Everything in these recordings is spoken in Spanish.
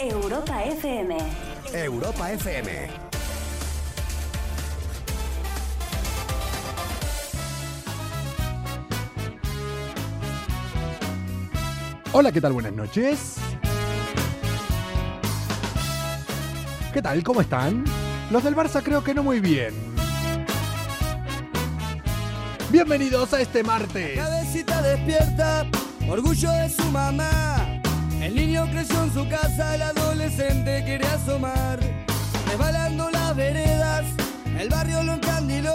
Europa FM. Europa FM. Hola, ¿qué tal? Buenas noches. ¿Qué tal? ¿Cómo están? Los del Barça creo que no muy bien. Bienvenidos a este martes. Cabecita despierta, orgullo de su mamá. El niño creció en su casa, el adolescente quiere asomar. Resbalando las veredas, el barrio lo encandiló.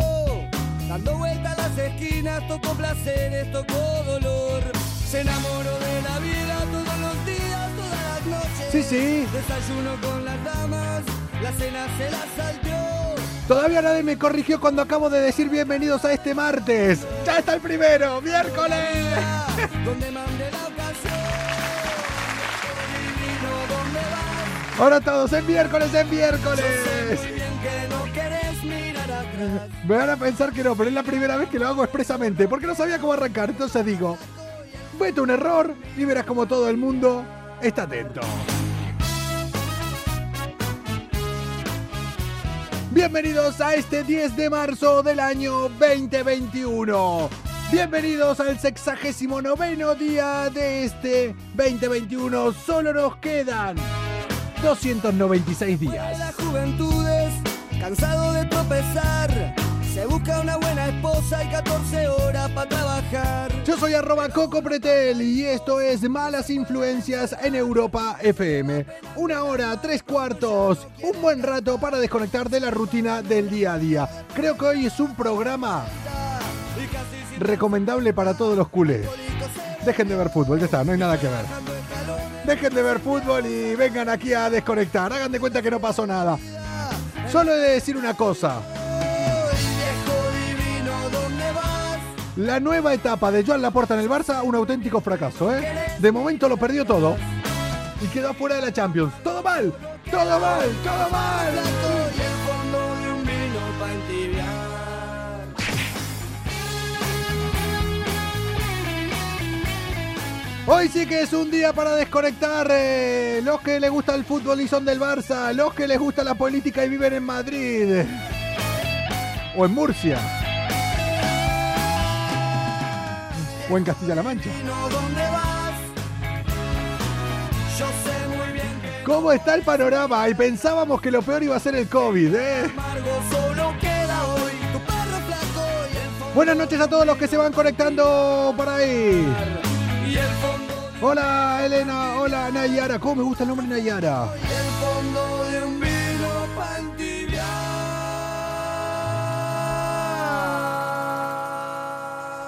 Dando vueltas a las esquinas, tocó placeres, tocó dolor. Se enamoró de la vida todos los días, todas las noches. Sí, sí. Desayuno con las damas, la cena se la salteó. Todavía nadie me corrigió cuando acabo de decir bienvenidos a este martes. ¡Ya está el primero! ¡Miércoles! Donde Ahora todos, en miércoles, en miércoles. Me van a pensar que no, pero es la primera vez que lo hago expresamente, porque no sabía cómo arrancar. Entonces digo, vete un error y verás como todo el mundo está atento. Bienvenidos a este 10 de marzo del año 2021. Bienvenidos al sexagésimo noveno día de este 2021. Solo nos quedan 296 De días. las juventudes, cansado de tropezar. Se busca una buena esposa y 14 horas para trabajar. Yo soy arroba Coco Pretel y esto es Malas Influencias en Europa FM. Una hora, tres cuartos, un buen rato para desconectar de la rutina del día a día. Creo que hoy es un programa recomendable para todos los culés. Dejen de ver fútbol, ya está, no hay nada que ver. Dejen de ver fútbol y vengan aquí a desconectar. Hagan de cuenta que no pasó nada. Solo he de decir una cosa. La nueva etapa de Joan Laporta en el Barça, un auténtico fracaso, ¿eh? De momento lo perdió todo. Y quedó fuera de la Champions. ¡Todo mal! ¡Todo mal! ¡Todo mal! Hoy sí que es un día para desconectar. eh, los que les gusta el fútbol y son del Barça. Los que les gusta la política y viven en Madrid. O en Murcia. O en Castilla-La Mancha. ¿Cómo está el panorama? Y pensábamos que lo peor iba a ser el COVID, ¿eh? Buenas noches a todos los que se van conectando por ahí. Hola Elena, hola Nayara. ¿Cómo me gusta el nombre Nayara? El fondo de un vino para entibiar.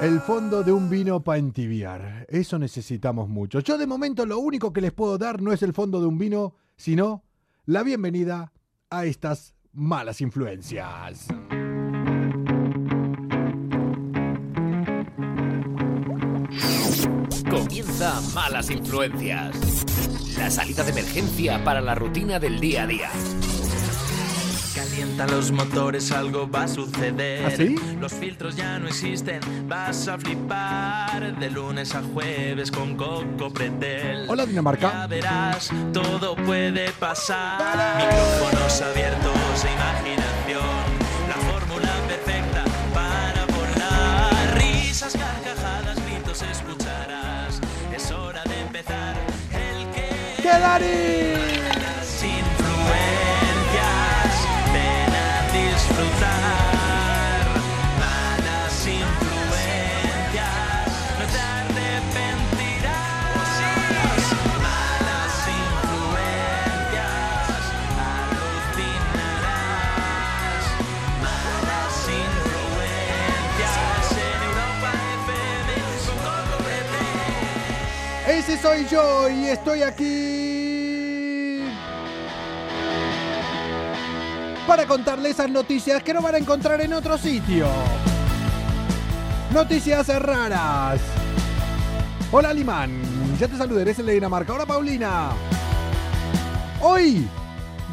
El fondo de un vino para entibiar. Eso necesitamos mucho. Yo de momento lo único que les puedo dar no es el fondo de un vino, sino la bienvenida a estas malas influencias. Comienza Malas Influencias. La salida de emergencia para la rutina del día a día. Calientan los motores, algo va a suceder. ¿Ah, sí? Los filtros ya no existen, vas a flipar. De lunes a jueves con Coco Pretel. Hola Ya Dinamarca. verás, todo puede pasar. Micrófonos abiertos e imaginación. La fórmula perfecta para volar. Risas, Pretel. Ese soy yo y estoy aquí para contarles esas noticias que no van a encontrar en otro sitio. Noticias raras. Hola Limán, ya te saludé, eres el de Dinamarca. Hola Paulina. Hoy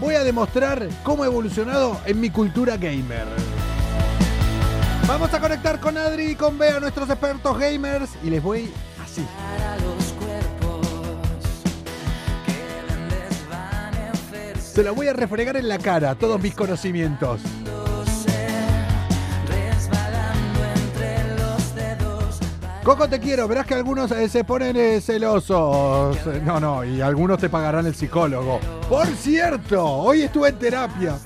voy a demostrar cómo he evolucionado en mi cultura gamer. Vamos a conectar con Adri y con Bea, nuestros expertos gamers, y les voy así. Se lo voy a refregar en la cara, todos mis conocimientos. Coco, te quiero. Verás que algunos eh, se ponen eh, celosos. No, no, y algunos te pagarán el psicólogo. Por cierto, hoy estuve en terapia.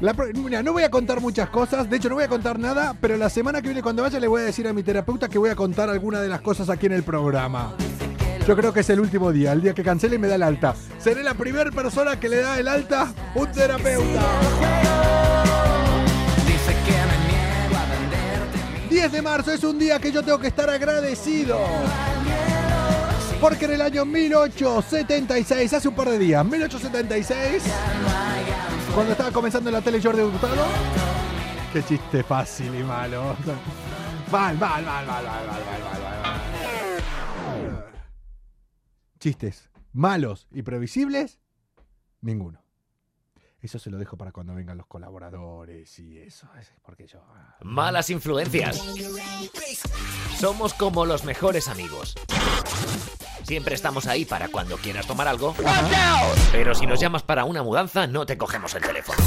La no voy a contar muchas cosas, de hecho no voy a contar nada, pero la semana que viene cuando vaya le voy a decir a mi terapeuta que voy a contar alguna de las cosas aquí en el programa. Yo creo que es el último día, el día que cancele y me da el alta. Seré la primera persona que le da el alta un terapeuta. 10 de marzo es un día que yo tengo que estar agradecido. Porque en el año 1876, hace un par de días, 1876, cuando estaba comenzando en la tele Jordi Hurtado, qué chiste fácil y malo. Mal, mal, mal, mal, mal, mal, mal, mal, mal, mal. Chistes malos y previsibles, ninguno. Eso se lo dejo para cuando vengan los colaboradores y eso, es porque yo... ah. Malas influencias. Somos como los mejores amigos. Siempre estamos ahí para cuando quieras tomar algo. Pero si nos llamas para una mudanza, no te cogemos el teléfono.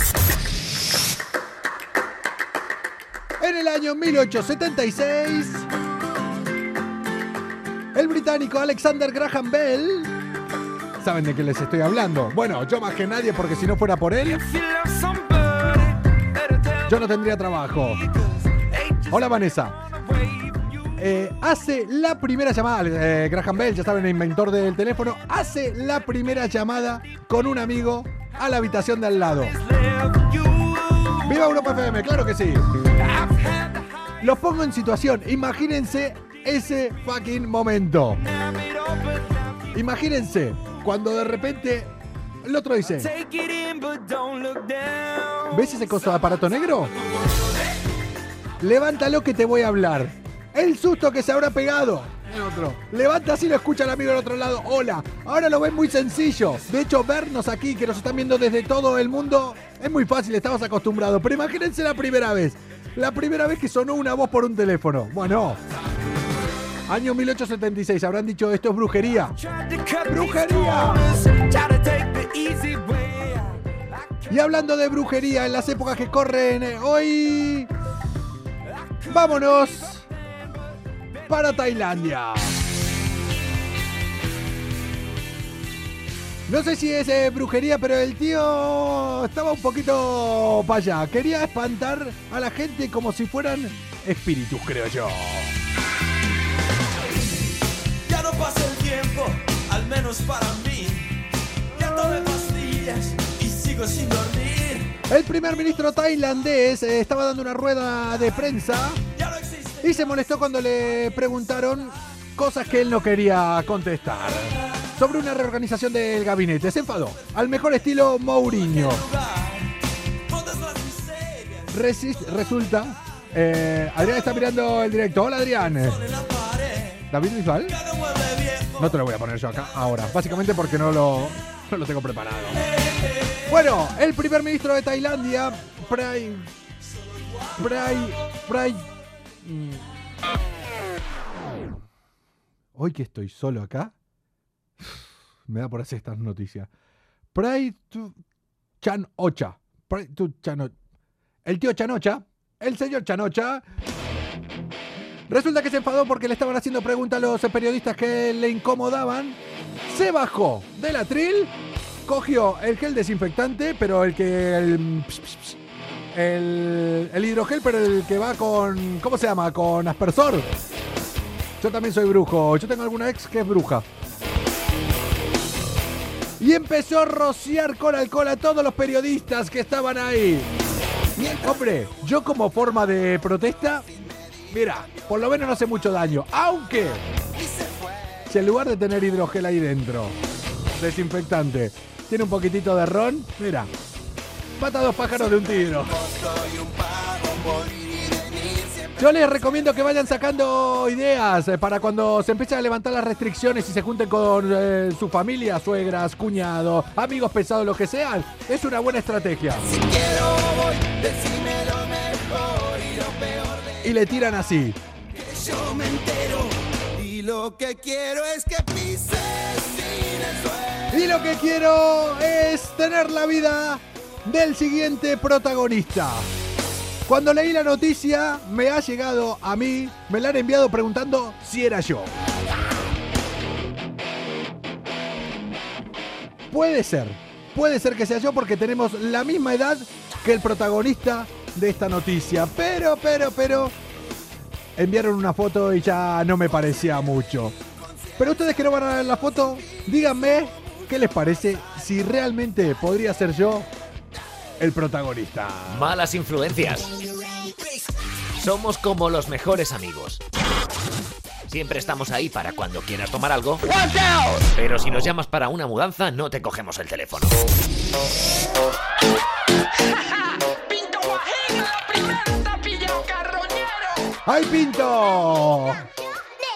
En el año 1876, el británico Alexander Graham Bell. ¿Saben de qué les estoy hablando? Bueno, yo más que nadie, porque si no fuera por él, yo no tendría trabajo. Hola Vanessa. Eh, hace la primera llamada, eh, Graham Bell, ya saben, el inventor del teléfono, hace la primera llamada con un amigo a la habitación de al lado. ¡Viva Europa FM! ¡Claro que sí! Los pongo en situación. Imagínense ese fucking momento. Imagínense cuando de repente el otro dice: ¿Ves ese coso de aparato negro? Levántalo que te voy a hablar. El susto que se habrá pegado. Levanta así lo escucha el amigo del otro lado. Hola. Ahora lo ven muy sencillo. De hecho, vernos aquí, que nos están viendo desde todo el mundo, es muy fácil, estamos acostumbrados. Pero imagínense la primera vez. La primera vez que sonó una voz por un teléfono. Bueno. Año 1876. Habrán dicho esto es brujería. ¡Brujería! Y hablando de brujería en las épocas que corren eh, hoy, vámonos para Tailandia. No sé si es eh, brujería, pero el tío estaba un poquito para allá. Quería espantar a la gente como si fueran espíritus, creo yo. Al menos para mí. Ya tomé pastillas y sigo sin dormir. El primer ministro tailandés eh, estaba dando una rueda de prensa y se molestó cuando le preguntaron cosas que él no quería contestar. Sobre una reorganización del gabinete. Se enfadó. Al mejor estilo Mourinho. Resist- resulta. eh, Adrián está mirando el directo. Hola Adrián. David Bisbal. No te lo voy a poner yo acá ahora. Básicamente porque no lo, no lo tengo preparado. Bueno, el primer ministro de Tailandia, Pray. Pray. Pray. mm. Hoy que estoy solo acá, me da por hacer estas noticias. Pray tu Chan Ocha. Pray tu Chan El tío Chanocha, el señor Chanocha, Resulta que se enfadó porque le estaban haciendo preguntas a los periodistas que le incomodaban. Se bajó del atril, cogió el gel desinfectante, pero el que. El, el, el hidrogel, pero el que va con. ¿Cómo se llama? Con aspersor. Yo también soy brujo. Yo tengo alguna ex que es bruja. Y empezó a rociar con alcohol a todos los periodistas que estaban ahí. Hombre, yo como forma de protesta, mira, por lo menos no hace mucho daño. Aunque, si en lugar de tener hidrogel ahí dentro, desinfectante, tiene un poquitito de ron, mira, mata dos pájaros de un tiro. Yo les recomiendo que vayan sacando ideas eh, para cuando se empiecen a levantar las restricciones y se junten con eh, su familia, suegras, cuñados, amigos pesados, lo que sean. Es una buena estrategia. Y le tiran así. Yo me entero y lo que quiero es que pises sin el. Y lo que quiero es tener la vida del siguiente protagonista. Cuando leí la noticia, me ha llegado a mí, me la han enviado preguntando si era yo. Puede ser, puede ser que sea yo porque tenemos la misma edad que el protagonista de esta noticia. Pero, pero, pero, enviaron una foto y ya no me parecía mucho. Pero ustedes que no van a ver la foto, díganme qué les parece si realmente podría ser yo el protagonista. Malas influencias. Somos como los mejores amigos. Siempre estamos ahí para cuando quieras tomar algo. Pero si nos llamas para una mudanza, no te cogemos el teléfono. ¡Ay, Pinto!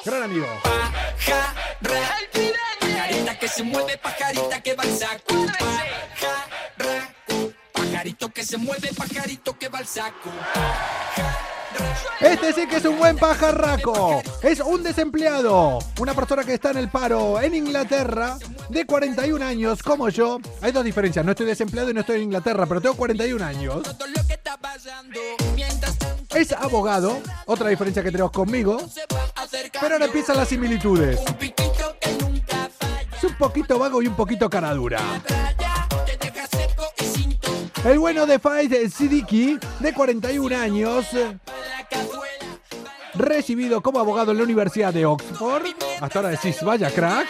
Gran amigo. Pajarita que se mueve, pajarita que. Pajarraco. Pajarito que se mueve, pajarito que va al saco. Este sí que es un buen pajarraco. Es un desempleado. Una persona que está en el paro en Inglaterra de 41 años como yo. Hay dos diferencias. No estoy desempleado y no estoy en Inglaterra, pero tengo 41 años. Es abogado. Otra diferencia que tenemos conmigo. Pero ahora empiezan las similitudes. Es un poquito vago y un poquito cara dura. Traya, te deja seco y sin ton. El bueno de Faiz Siddiqui, de 41 años. Recibido como abogado en la Universidad de Oxford. Hasta ahora decís, vaya crack.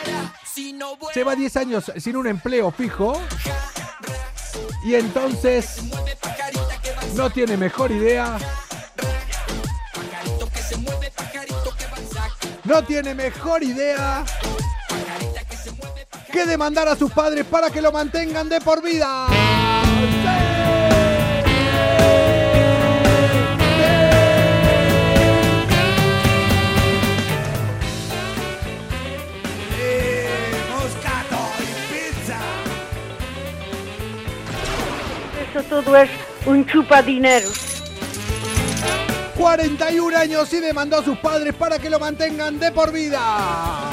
Lleva 10 años sin un empleo fijo. Y entonces no tiene mejor idea. No tiene mejor idea que demandar a sus padres para que lo mantengan de por vida. Todo es un chupadineros. 41 años y demandó a sus padres para que lo mantengan de por vida.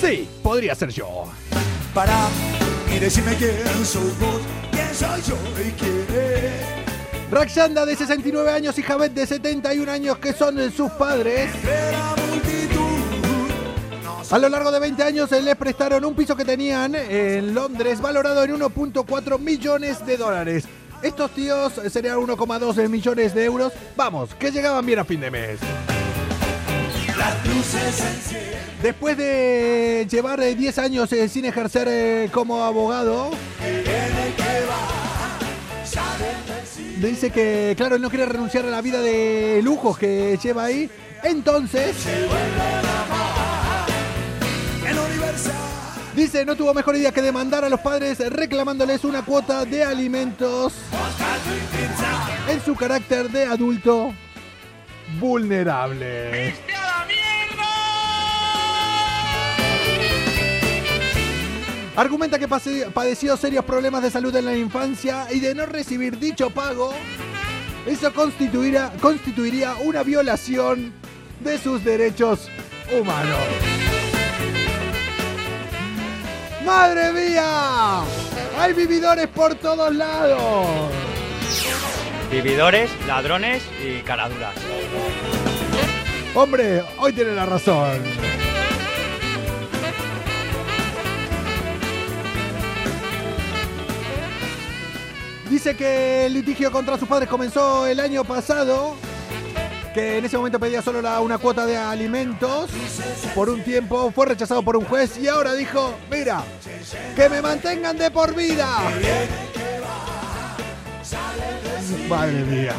Sí, podría ser yo. Para y decime quién sos vos, quién soy yo y quién es. Raxanda de 69 años y Javet de 71 años que son sus padres. A lo largo de 20 años eh, les prestaron un piso que tenían en Londres valorado en 1.4 millones de dólares. Estos tíos serían 1,2 millones de euros. Vamos, que llegaban bien a fin de mes. Después de llevar eh, 10 años eh, sin ejercer eh, como abogado, dice que, claro, él no quiere renunciar a la vida de lujos que lleva ahí. Entonces, dice, no tuvo mejor idea que demandar a los padres reclamándoles una cuota de alimentos en su carácter de adulto vulnerable. Argumenta que padeció serios problemas de salud en la infancia y de no recibir dicho pago, eso constituirá- constituiría una violación de sus derechos humanos. ¡Madre mía! ¡Hay vividores por todos lados! Vividores, ladrones y caraduras. Hombre, hoy tiene la razón. Dice que el litigio contra sus padres comenzó el año pasado, que en ese momento pedía solo una cuota de alimentos por un tiempo, fue rechazado por un juez y ahora dijo, mira, que me mantengan de por vida. Madre mía.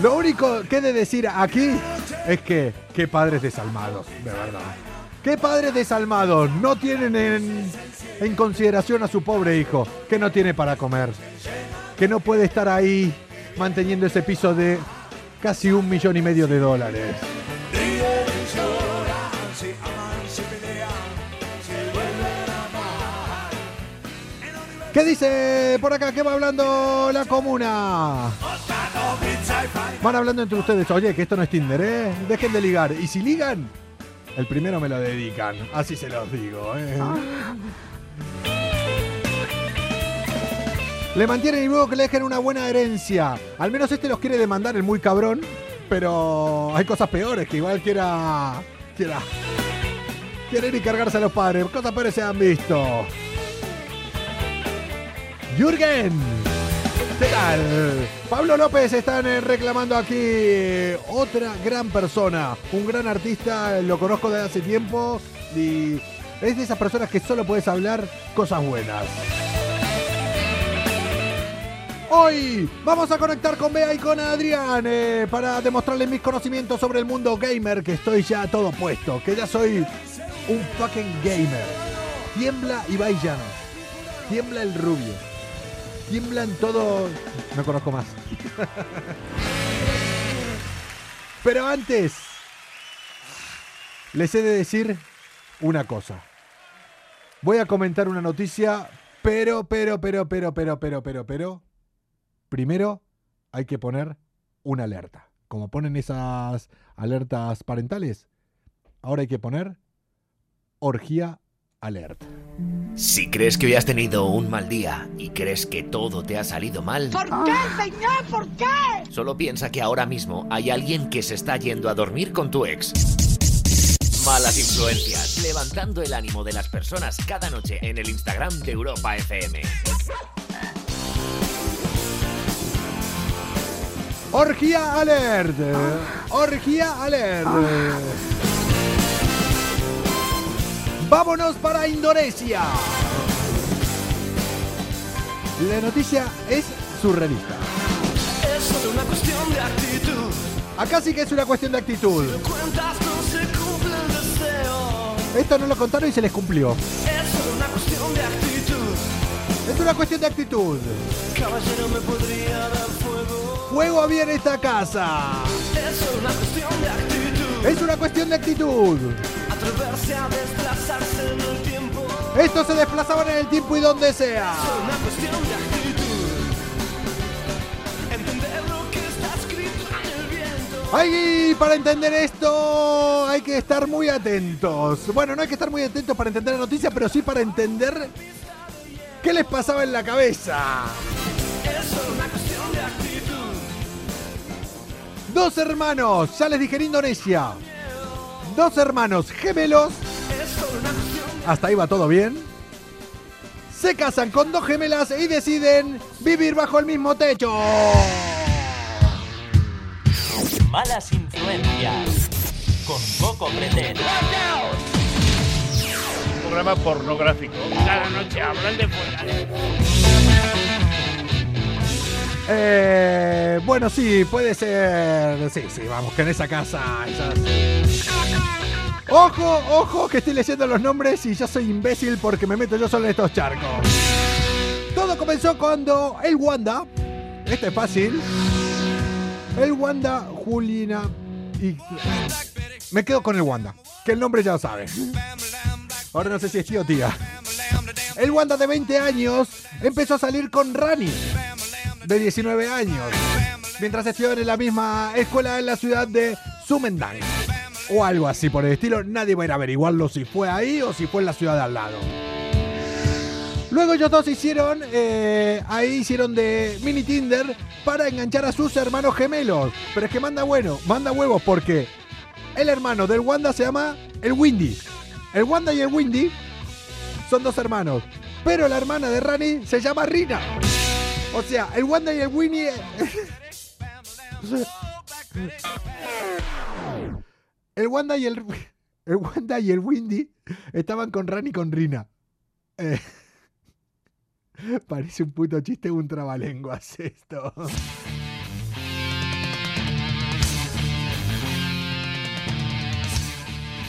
Lo único que he de decir aquí es que qué padres desalmados, de verdad. Qué padres desalmados no tienen en, en consideración a su pobre hijo, que no tiene para comer, que no puede estar ahí manteniendo ese piso de casi un millón y medio de dólares. ¿Qué dice por acá? ¿Qué va hablando la comuna? Van hablando entre ustedes, oye, que esto no es Tinder, ¿eh? Dejen de ligar. Y si ligan, el primero me lo dedican. Así se los digo, ¿eh? Le mantienen y luego que le dejen una buena herencia. Al menos este los quiere demandar el muy cabrón, pero hay cosas peores que igual quiera. quiera. quiere ir y cargarse a los padres. Cosas peores se han visto. Jürgen. ¿Qué tal? Pablo López están eh, reclamando aquí eh, otra gran persona, un gran artista, lo conozco desde hace tiempo y es de esas personas que solo puedes hablar cosas buenas. Hoy vamos a conectar con Bea y con Adrián eh, para demostrarles mis conocimientos sobre el mundo gamer, que estoy ya todo puesto, que ya soy un fucking gamer. Tiembla Ibai Llanos, tiembla el rubio, tiemblan todo... No conozco más. Pero antes, les he de decir una cosa. Voy a comentar una noticia, pero, pero, pero, pero, pero, pero, pero, pero, primero hay que poner una alerta. Como ponen esas alertas parentales, ahora hay que poner orgía alert. Si crees que hoy has tenido un mal día y crees que todo te ha salido mal, ¿Por qué, señor? ¿Por qué? solo piensa que ahora mismo hay alguien que se está yendo a dormir con tu ex. Malas influencias, levantando el ánimo de las personas cada noche en el Instagram de Europa FM. Orgía alert. Orgía alert. Vámonos para Indonesia. La noticia es surrealista. Es solo una cuestión de actitud. Acá sí que es una cuestión de actitud. Cuentas no se cumple el deseo. Esto no lo contaron y se les cumplió. Es solo una cuestión de actitud. Es una cuestión de actitud. Caballero me podría dar Fuego había en esta casa. Es una cuestión de actitud. Es una cuestión de actitud. Atreverse a desplazarse en el tiempo. Estos se desplazaban en el tiempo y donde sea. Es una cuestión de. Ay, para entender esto hay que estar muy atentos. Bueno, no hay que estar muy atentos para entender la noticia, pero sí para entender qué les pasaba en la cabeza. Dos hermanos, ya les dije en Indonesia. Dos hermanos gemelos. Hasta ahí va todo bien. Se casan con dos gemelas y deciden vivir bajo el mismo techo. Malas influencias. Con Coco Pretel. programa pornográfico. Cada noche hablan de fuera. Eh, bueno, sí, puede ser. Sí, sí, vamos, que en esa casa. Ojo, ojo, que estoy leyendo los nombres y yo soy imbécil porque me meto yo solo en estos charcos. Todo comenzó cuando el Wanda. Este es fácil. El Wanda, Julina y. Me quedo con el Wanda, que el nombre ya lo sabe. Ahora no sé si es tío o tía. El Wanda de 20 años empezó a salir con Rani, de 19 años, mientras estudiaban en la misma escuela en la ciudad de Sumendang. O algo así por el estilo. Nadie va a ir a averiguarlo si fue ahí o si fue en la ciudad de al lado. Luego ellos dos hicieron, eh, ahí hicieron de mini Tinder para enganchar a sus hermanos gemelos. Pero es que manda bueno, manda huevos porque el hermano del Wanda se llama el Windy. El Wanda y el Windy son dos hermanos. Pero la hermana de Rani se llama Rina. O sea, el Wanda y el Winnie. El Wanda y el. El Wanda y el Windy estaban con Rani y con Rina. Eh, parece un puto chiste, un trabalenguas esto.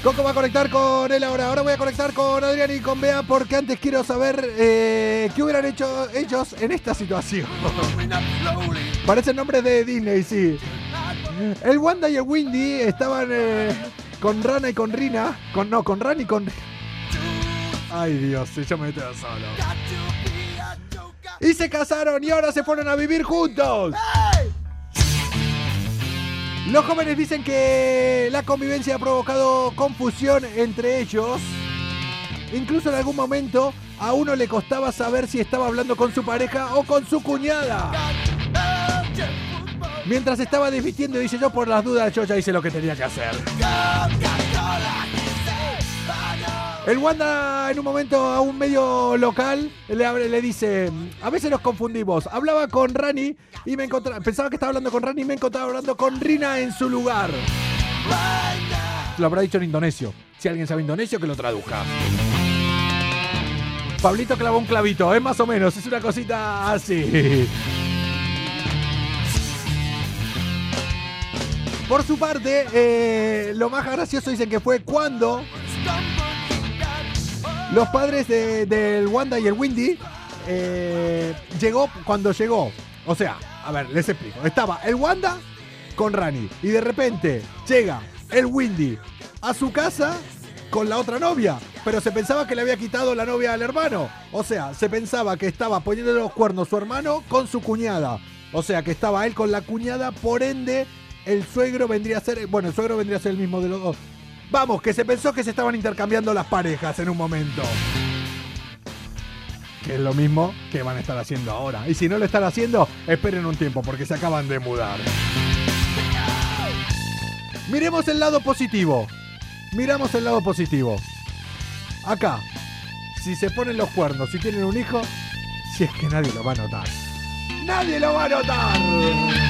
Coco va a conectar con él ahora. Ahora voy a conectar con Adrián y con Bea porque antes quiero saber eh, qué hubieran hecho ellos en esta situación. Parecen nombres de Disney, sí. El Wanda y el Windy estaban eh, con Rana y con Rina. Con, no, con Rana y con. Ay Dios, yo me meto solo. Y se casaron y ahora se fueron a vivir juntos. Los jóvenes dicen que la convivencia ha provocado confusión entre ellos. Incluso en algún momento a uno le costaba saber si estaba hablando con su pareja o con su cuñada. Mientras estaba desvistiendo, dice yo por las dudas, yo ya hice lo que tenía que hacer. El Wanda en un momento a un medio local le, abre- le dice, a veces nos confundimos. Hablaba con Rani y me encontraba, pensaba que estaba hablando con Rani y me encontraba hablando con Rina en su lugar. Lo habrá dicho en indonesio. Si alguien sabe indonesio, que lo traduzca. Pablito clavó un clavito, es más o menos, es una cosita así. Por su parte, eh, lo más gracioso dicen que fue cuando los padres de- del Wanda y el Windy eh, llegó cuando llegó. O sea, a ver, les explico. Estaba el Wanda con Rani y de repente llega el Windy a su casa con la otra novia, pero se pensaba que le había quitado la novia al hermano. O sea, se pensaba que estaba poniendo los cuernos su hermano con su cuñada. O sea, que estaba él con la cuñada, por ende, el suegro vendría a ser, bueno, el suegro vendría a ser el mismo de los dos. Vamos, que se pensó que se estaban intercambiando las parejas en un momento. Que es lo mismo que van a estar haciendo ahora. Y si no lo están haciendo, esperen un tiempo porque se acaban de mudar. Miremos el lado positivo. Miramos el lado positivo. Acá, si se ponen los cuernos, si tienen un hijo, si es que nadie lo va a notar. ¡Nadie lo va a notar!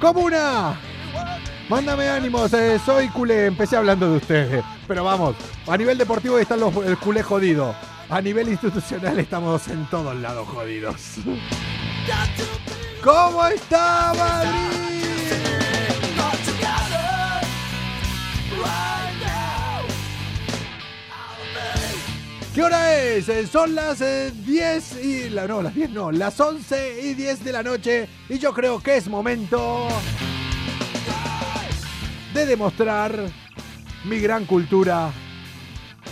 ¡Comuna! Mándame ánimos, eh, soy culé, empecé hablando de ustedes. Pero vamos, a nivel deportivo están los el culé jodido. A nivel institucional estamos en todos lados jodidos. ¿Cómo está Madrid? ¿Qué hora es? Eh, Son las eh, 10 y... La, no, las 10 no, las 11 y 10 de la noche y yo creo que es momento de demostrar mi gran cultura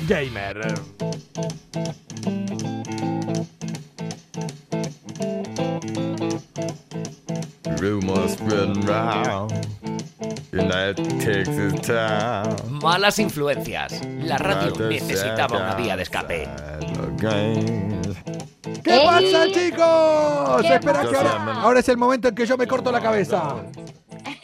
gamer. Rumors spreading round Malas influencias. La radio necesitaba una vía de escape. ¿Qué pasa, chicos? ¿Qué Espera que ahora, ahora es el momento en que yo me corto la cabeza.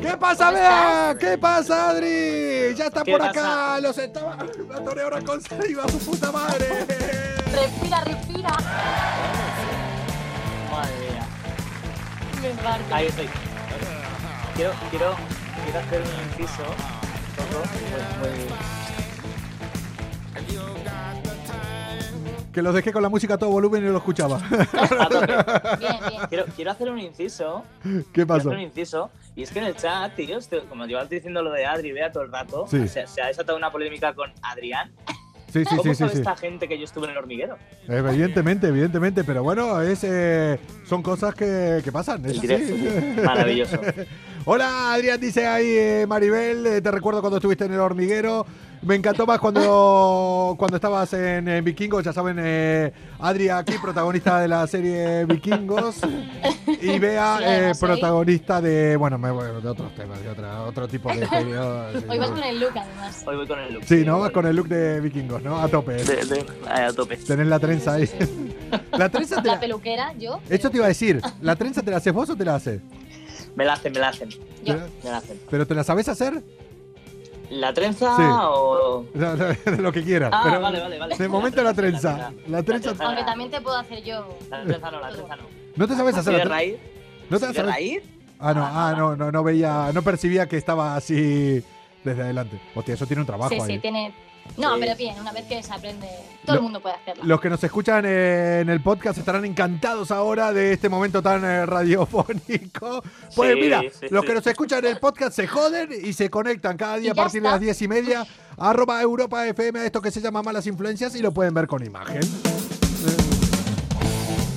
¿Qué pasa, Bea? ¿Qué pasa, Adri? Ya está ¿Qué por pasa? acá. Los estaba. Me atoré ahora con saliva, su puta madre. Respira, respira. Madre mía. Me. Ahí estoy. Quiero, quiero, quiero hacer un inciso. Coco, muy- muy- Que los dejé con la música a todo volumen y no lo escuchaba. Quiero, quiero hacer un inciso. ¿Qué Quiero pasó? hacer un inciso. Y es que en el chat, tío, como llevas diciendo lo de Adri Bea todo el rato, Sí. se, se ha desatado una polémica con Adrián. Sí, sí, ¿Cómo sí, sí, sabe esta gente que yo estuve en el hormiguero? Evidentemente, evidentemente, pero bueno, es, eh, son cosas que, que pasan. es directo. Maravilloso. Hola, Adrián, dice ahí eh, Maribel, eh, te recuerdo cuando estuviste en el hormiguero. Me encantó más cuando, cuando estabas en, eh, Vikingos, ya saben, eh, Adri aquí, protagonista de la serie Vikingos, y Bea, Sí, eh, protagonista de, bueno, me, bueno, de otros temas, de otra, otro tipo de serie. sí, Hoy vas con el look, además. Hoy voy con el look. Sí, ¿no? Vas con el look de Vikingos, ¿no? A tope. De- de- a tope. Tenés la trenza ahí. la trenza te La la... peluquera, yo. Eso te iba a decir, ¿la trenza te la haces vos o te la haces? Me la hacen, me la hacen. Yo. Me la hacen. ¿Pero te la sabes hacer? ¿La trenza Sí. o...? No, no, Lo que quieras. Ah, pero vale, vale, vale. De momento la trenza. La trenza. Aunque también te puedo hacer yo. La trenza no, la trenza no. ¿No te sabes hacer ¿De la trenza? raíz? ¿No te ¿De sabes? raíz? Ah, no, ah, no, no, no veía, no percibía que estaba así desde adelante. Hostia, eso tiene un trabajo Sí, ahí. sí, tiene. No, pero bien, una vez que se aprende, todo el mundo puede hacerlo. Los que nos escuchan en el podcast estarán encantados ahora de este momento tan eh, radiofónico. Pues Sí, mira, sí, los sí. que nos escuchan en el podcast se joden y se conectan cada día a partir de las diez y media a arroba Europa FM a esto que se llama Malas Influencias y lo pueden ver con imagen.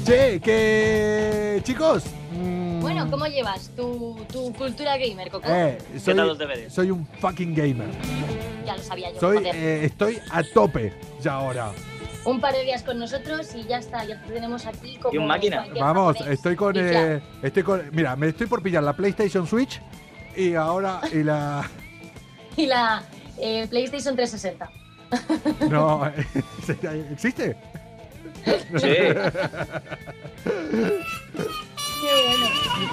Che, que chicos, Bueno, ¿cómo llevas tu, tu cultura gamer, Coco? eh, soy, tal los deberes? soy un fucking gamer. Ya lo sabía yo. Soy, joder. eh, estoy a tope ya ahora. un par de días con nosotros y ya está, ya te tenemos aquí como Y un máquina. Vamos, japonés. estoy con, eh, estoy con. Mira, me estoy por pillar la PlayStation Switch y ahora. Y la. Y la eh, PlayStation 360. No, ¿existe? Sí. Qué bueno.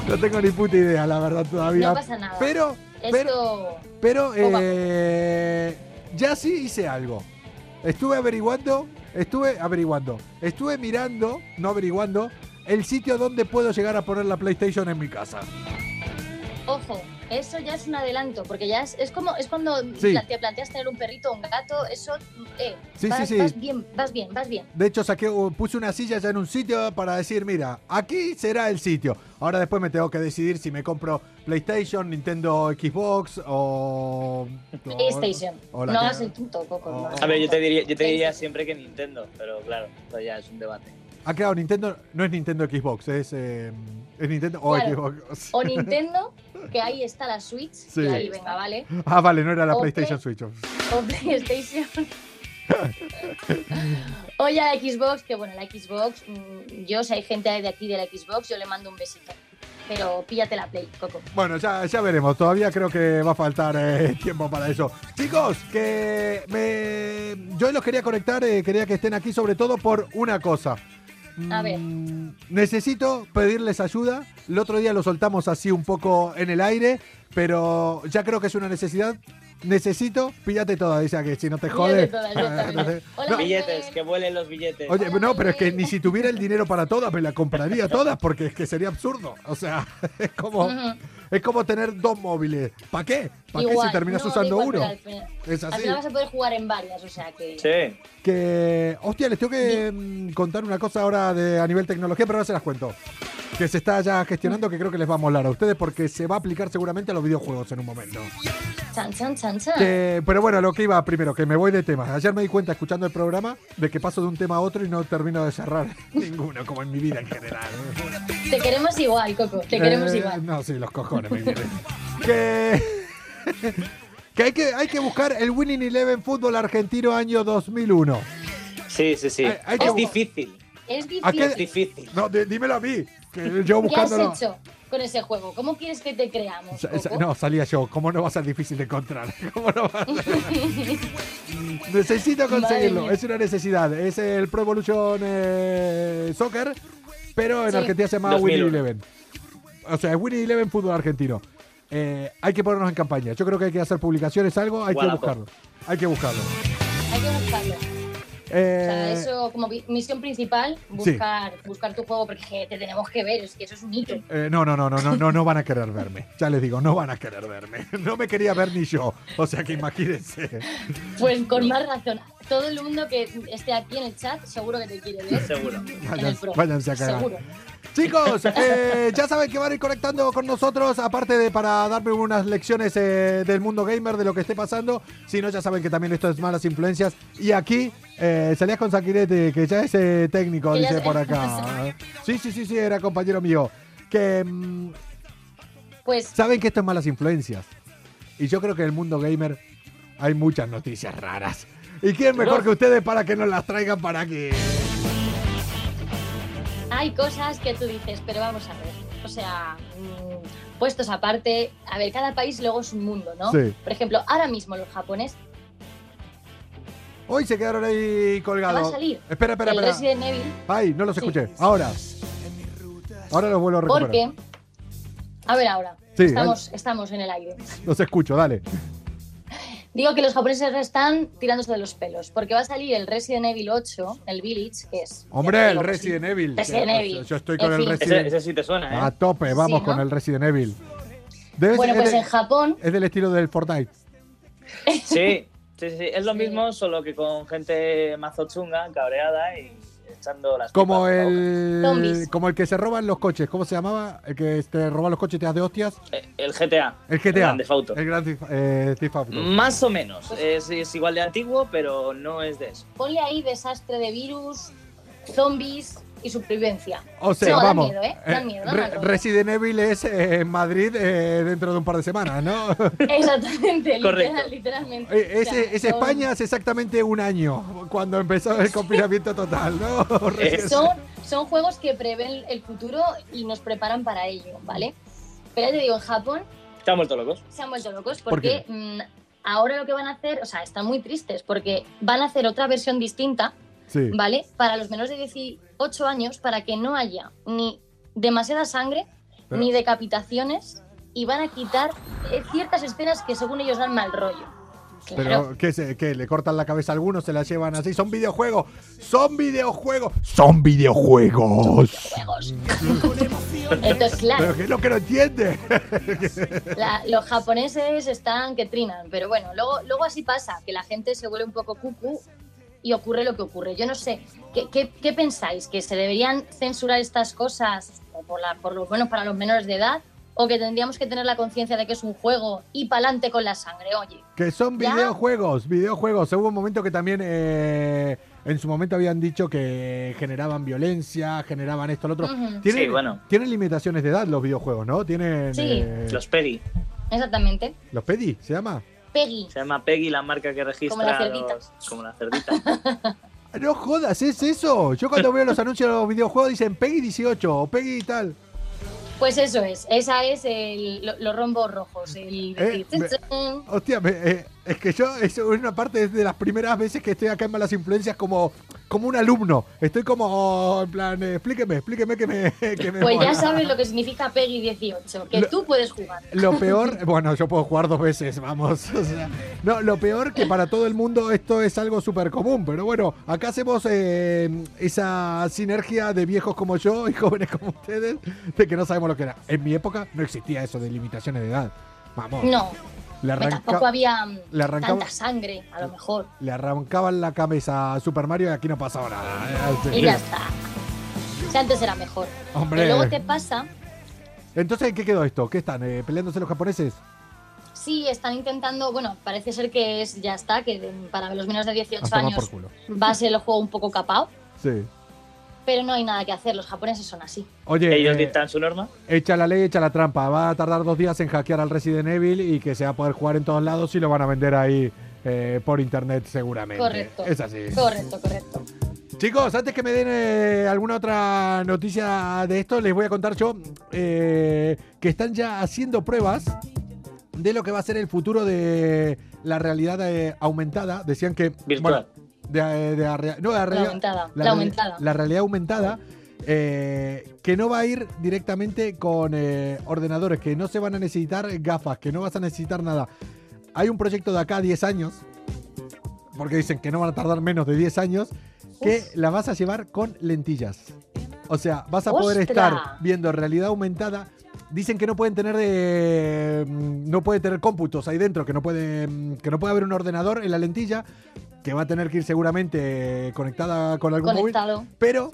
No tengo ni puta idea, la verdad, todavía. No pasa nada. Pero, pero, Esto. pero, eh, ya sí hice algo. Estuve averiguando, estuve averiguando, estuve mirando, no averiguando, el sitio donde puedo llegar a poner la PlayStation en mi casa. Ojo, eso ya es un adelanto, porque ya es, es como es cuando Sí. te planteas tener un perrito o un gato, eso, eh, Sí, vas, sí, sí. vas bien, vas bien, vas bien. De hecho, saqué, puse una silla ya en un sitio para decir, mira, aquí será el sitio. Ahora después me tengo que decidir si me compro PlayStation, Nintendo, Xbox o... PlayStation. o no que- hagas el Coco. no. A ver, yo te diría, yo te diría siempre que Nintendo, pero claro, esto ya es un debate. Ah, claro, Nintendo no es Nintendo Xbox, es, eh, es Nintendo o Claro. Xbox. O Nintendo, que ahí está la Switch, Sí. y ahí venga, ¿vale? Ah, vale, no era la O PlayStation Play- Switch. O PlayStation. o ya la Xbox, que bueno, la Xbox, mm, yo si hay gente de aquí de la Xbox, yo le mando un besito. Pero píllate la Play, Coco. Bueno, ya, ya veremos. Todavía creo que va a faltar eh, tiempo para eso. Chicos, que me... yo los quería conectar, eh, quería que estén aquí sobre todo por una cosa. A ver. Mm, Necesito pedirles ayuda. El otro día lo soltamos así un poco en el aire, pero ya creo que es una necesidad. Necesito, píllate toda, dice que si no te jode. no Billetes, que vuelen los billetes. Oye, no, pero es que ni si tuviera el dinero para todas, me la compraría todas, porque es que sería absurdo. O sea, es como. Es como tener dos móviles. ¿Para qué? ¿Para qué si terminas no, usando igual, uno? Al final, Es al así. final vas a poder jugar en varias, o sea que. Sí. Que, hostia, les tengo que mm, contar una cosa ahora de, a nivel tecnología, pero ahora se las cuento. Que se está ya gestionando, que creo que les va a molar a ustedes, porque se va a aplicar seguramente a los videojuegos en un momento. Chan, chan, chan, chan. Que- pero bueno, lo que iba primero, que me voy de temas. Ayer me di cuenta escuchando el programa de que paso de un tema a otro y no termino de cerrar ninguno, como en mi vida en general. Te queremos igual, Coco. Te queremos Eh, igual. No, sí, los cojones me vienen. que que hay, que hay que buscar el Winning Eleven Fútbol Argentino año 2001. Sí, sí, sí. Hay- hay que es difícil. Es ¿A qué- Es difícil. difícil. No, dímelo a mí, que yo ¿Qué has buscándolo. hecho con ese juego? ¿Cómo quieres que te creamos? Sa- sa- Coco? No, salía yo. ¿Cómo no va a ser difícil de encontrar? ¿Cómo no va a ser? Necesito conseguirlo. mía. Es una necesidad. Es el Pro Evolution eh, Soccer, pero en Sí. Argentina se llama 2001. Winning Eleven. O sea, es Winning Eleven Fútbol Argentino. Eh, hay que ponernos en campaña. Yo creo que hay que hacer publicaciones, algo. Hay que buscarlo. Hay que buscarlo. Hay que buscarlo. O sea, Eh, eso como misión principal, buscar, buscar tu juego, porque te tenemos que ver, es que eso es un hito. eh, no, no, no, no, no, no, no van a querer verme. Ya les digo, no van a querer verme. No me quería ver ni yo. O sea que imagínense. Pues con más razón. Todo el mundo que esté aquí en el chat seguro que te quiere ver. Seguro. Váyanse, a cagar. Seguro. Chicos, eh, ya saben que van a ir conectando con nosotros, aparte de para darme unas lecciones eh, del mundo gamer, de lo que esté pasando. Si no, ya saben que también esto es malas influencias. Y aquí eh, salías con Saquirete, que ya es eh, técnico, Que dice es- por acá. Sí, sí, sí, sí, era compañero mío. Que mm, Pues saben que esto es malas influencias. Y yo creo que en el mundo gamer hay muchas noticias raras. ¿Y quién mejor que ustedes para que nos las traigan para aquí? hay cosas que tú dices, pero vamos a ver. O sea, mm, puestos aparte, a ver, cada país luego es un mundo, ¿no? Sí. Por ejemplo, ahora mismo los japoneses Hoy se quedaron ahí colgados. va a salir Espera, espera, el espera. Resident Evil Ay, no los Sí. escuché. Ahora. Ahora los vuelvo a recuperar. porque... A ver ahora, Sí, estamos, estamos en el aire. Los escucho, dale. Digo que los japoneses están tirándose de los pelos, porque va a salir el Resident Evil 8, el Village, que es... Hombre, el Resident Evil. Resident Yo- Evil. Yo estoy con el. Resident Ese, ese sí te suena, ¿eh? A tope, vamos Sí, con el Resident Evil. Bueno, pues es, en Japón, es del estilo del Fortnite. Sí, sí, sí, sí. Es lo mismo, solo que con gente mazo chunga, cabreada y echando las Como pipas el, como el que se roban los coches. ¿Cómo se llamaba? El que te roba los coches y te hace hostias. Eh, El GTA. El GTA. Grand Theft Auto. El Grand eh, Theft Auto. Más o menos. Es, es igual de antiguo, pero no es de eso. ponle ahí desastre de virus, zombies, y supervivencia. O sea, no, dan vamos. miedo, ¿eh? eh, Dan miedo, Re-. Resident Evil es eh, en Madrid eh, dentro de un par de semanas, ¿no? Exactamente, Correcto. literal- literalmente. O es, sea, es son- España hace exactamente un año, cuando empezó el confinamiento total, ¿no? Son, son juegos que prevén el futuro y nos preparan para ello, ¿vale? Pero ya te digo, en Japón Se han vuelto locos. se han vuelto locos ¿Por porque mm, ahora lo que van a hacer, o sea, están muy tristes porque van a hacer otra versión distinta, Sí. ¿vale? Para los menores de 18 años, para que no haya ni demasiada sangre, Pero- ni decapitaciones, y van a quitar eh, ciertas escenas que según ellos dan mal rollo. Claro. Pero, ¿qué, se, qué, ¿Le cortan la cabeza a algunos? ¿Se la llevan así? ¡Son videojuegos! ¡Son videojuegos! ¡Son videojuegos! Juegos. Entonces, claro, ¿Pero qué es lo que no entiende? La- los japoneses están que trinan, pero bueno, luego, luego así pasa, que la gente se vuelve un poco cucu y ocurre lo que ocurre. Yo no sé, ¿qué, qué, qué pensáis? ¿Que se deberían censurar estas cosas o por, la, por lo menos para los menores de edad? ¿O que tendríamos que tener la conciencia de que es un juego y pa'lante con la sangre? Oye, Que son ¿Ya? videojuegos, videojuegos. Hubo un momento que también eh, en su momento habían dicho que generaban violencia, generaban esto, lo otro. Ujú. ¿Tienen, Sí, bueno. tienen limitaciones de edad los videojuegos, ¿no? Tienen... Sí. eh, Los Peggy. exactamente. ¿Los PEDI se llama? Peggy. Se llama Peggy la marca que registra. Como la cerdita. los- como la cerdita. No jodas, es eso. Yo cuando veo los anuncios de los videojuegos dicen PEGI 18 o PEGI tal. Pues eso es, esa es el- lo- los rombos rojos. El Eh, me- Hostia, me- eh, es que yo, es una parte de las primeras veces que estoy acá en Malas Influencias como, como un alumno. Estoy como, oh, en plan, eh, explíqueme, explíqueme que me, que me Pues ya sabes lo que significa Peggy 18, que Lo- tú puedes jugar. Lo peor, bueno, yo puedo jugar dos veces, vamos. o sea, no, lo peor que para todo el mundo esto es algo súper común, pero bueno, acá hacemos eh, esa sinergia de viejos como yo y jóvenes como ustedes, de que no sabemos lo que era. En mi época no existía eso de limitaciones de edad. Vamos. No, Le, Pero arranca- tampoco había mm, le arrancaba- tanta sangre, a lo mejor. le arrancaban la cabeza a Super Mario y aquí no pasaba nada. ¿eh? Y ya está. O sea, antes era mejor. Hombre. Y luego te pasa, Entonces, ¿en qué quedó esto? ¿Qué están? eh, ¿Peleándose los japoneses? sí, están intentando, bueno, parece ser que es ya está, que para los menos de 18 A tomar años va a ser el juego un poco capao, Sí. Pero no hay nada que hacer, los japoneses son así. Oye, Ellos eh, dictan su norma. Echa la ley, echa la trampa. Va a tardar dos días en hackear al Resident Evil y que se va a poder jugar en todos lados y lo van a vender ahí eh, por internet seguramente. Correcto. Es así. Correcto, correcto. Chicos, antes que me den eh, alguna otra noticia de esto, les voy a contar yo eh, que están ya haciendo pruebas de lo que va a ser el futuro de la realidad eh, aumentada. Decían que... Virtual. bueno, de, eh, de no, de la, realidad- aumentada, la aumentada. la realidad aumentada, eh, que no va a ir directamente con eh, ordenadores, que no se van a necesitar gafas, que no vas a necesitar nada. Hay un proyecto de acá a 10 años, porque dicen que no van a tardar menos de 10 años, que la vas a llevar con lentillas. O sea, vas a poder estar viendo realidad aumentada. Dicen que no pueden tener de, mm, no puede tener cómputos ahí dentro, que no puede mm, que no puede haber un ordenador en la lentilla, que va a tener que ir seguramente conectada con algún móvil, Conectado. pero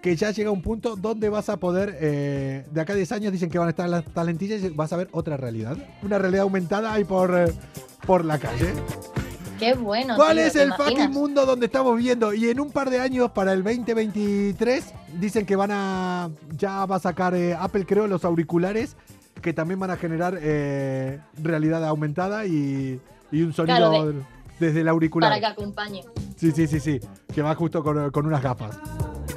que ya llega un punto donde vas a poder, eh, de acá a 10 años dicen que van a estar las, lentillas y vas a ver otra realidad. Una realidad aumentada ahí por, eh, por la calle. Qué bueno. ¿Cuál tío, es ¿te el imaginas? fucking mundo donde estamos viviendo? Y en un par de años, para el 2023, dicen que van a. Ya va a sacar eh, Apple, creo, los auriculares que también van a generar eh, realidad aumentada y, y un sonido Claro, de- desde el auricular. Para que acompañe. Sí, sí, sí, sí. Que va justo con, con unas gafas.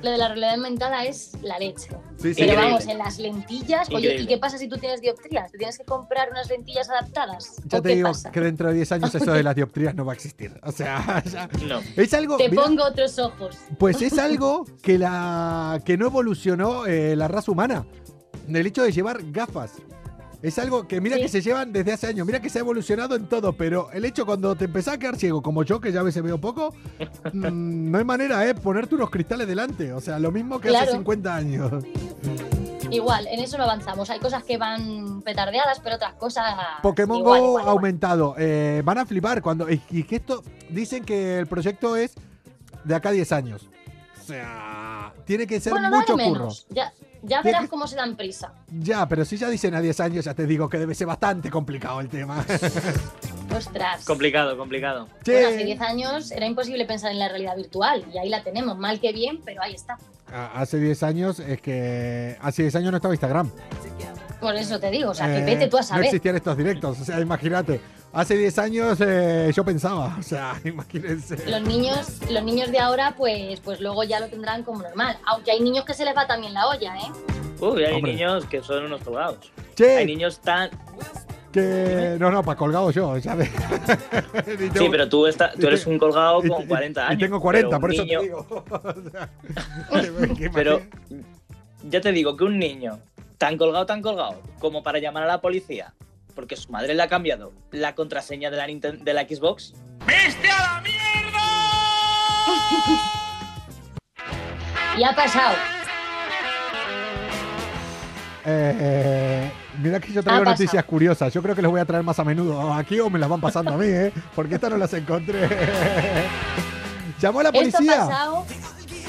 Lo de la realidad aumentada es la leche. Sí, sí. Pero Increíble. vamos, en las lentillas. Oye, ¿y qué pasa si tú tienes dioptrías? ¿Te tienes que comprar unas lentillas adaptadas? Ya ¿O te qué digo pasa? que dentro de 10 años eso de las dioptrías no va a existir. O sea, ya- No. es algo. Te mira, pongo otros ojos. Pues es algo que, la, que no evolucionó eh, la raza humana. El hecho de llevar gafas. Es algo que mira Sí. que se llevan desde hace años, mira que se ha evolucionado en todo, pero el hecho cuando te empezás a quedar ciego, como yo, que ya a veces veo poco, mm, no hay manera, ¿eh? Ponerte unos cristales delante. O sea, lo mismo que hace Claro. 50 años. Igual, en eso no avanzamos. Hay cosas que van petardeadas, pero otras cosas. Pokémon igual, Go igual, igual. aumentado. Eh, van a flipar cuando. Y y que esto. Dicen que el proyecto es de acá a 10 años. O sea, tiene que ser Bueno, no mucho curro. Ya, ya verás que- cómo se dan prisa. Ya, pero si ya dicen a 10 años, ya te digo que debe ser bastante complicado el tema. Ostras. Complicado, complicado. Bueno, hace 10 años era imposible pensar en la realidad virtual y ahí la tenemos, mal que bien, pero ahí está. Hace 10 años es que hace 10 años no estaba Instagram. Por eso te digo, o sea, que Eh, vete tú a No saber. existían estos directos, o sea, imagínate. Hace 10 años eh, yo pensaba, o sea, imagínense. Los niños, los niños de ahora, pues, pues luego ya lo tendrán como normal. Aunque hay niños que se les va también la olla, ¿eh? Uy, hay Hombre. niños que son unos. Che. Hay niños tan. Que no, no, para colgado yo. Ni Sí, pero tú, está- tú eres un colgado y- con y- 40 y años. tengo 40, pero un por eso niño- te digo. O sea, que Pero ya te digo que un niño tan colgado, tan colgado, como para llamar a la policía, porque su madre le ha cambiado la contraseña de la, Ninten- de la Xbox. Y ha pasado. Eh, mira que yo traigo noticias curiosas. Yo creo que les voy a traer más a menudo aquí o me las van pasando a mí, ¿eh? Porque estas no las encontré. ¿Llamó a la Esto ha policía? pasado.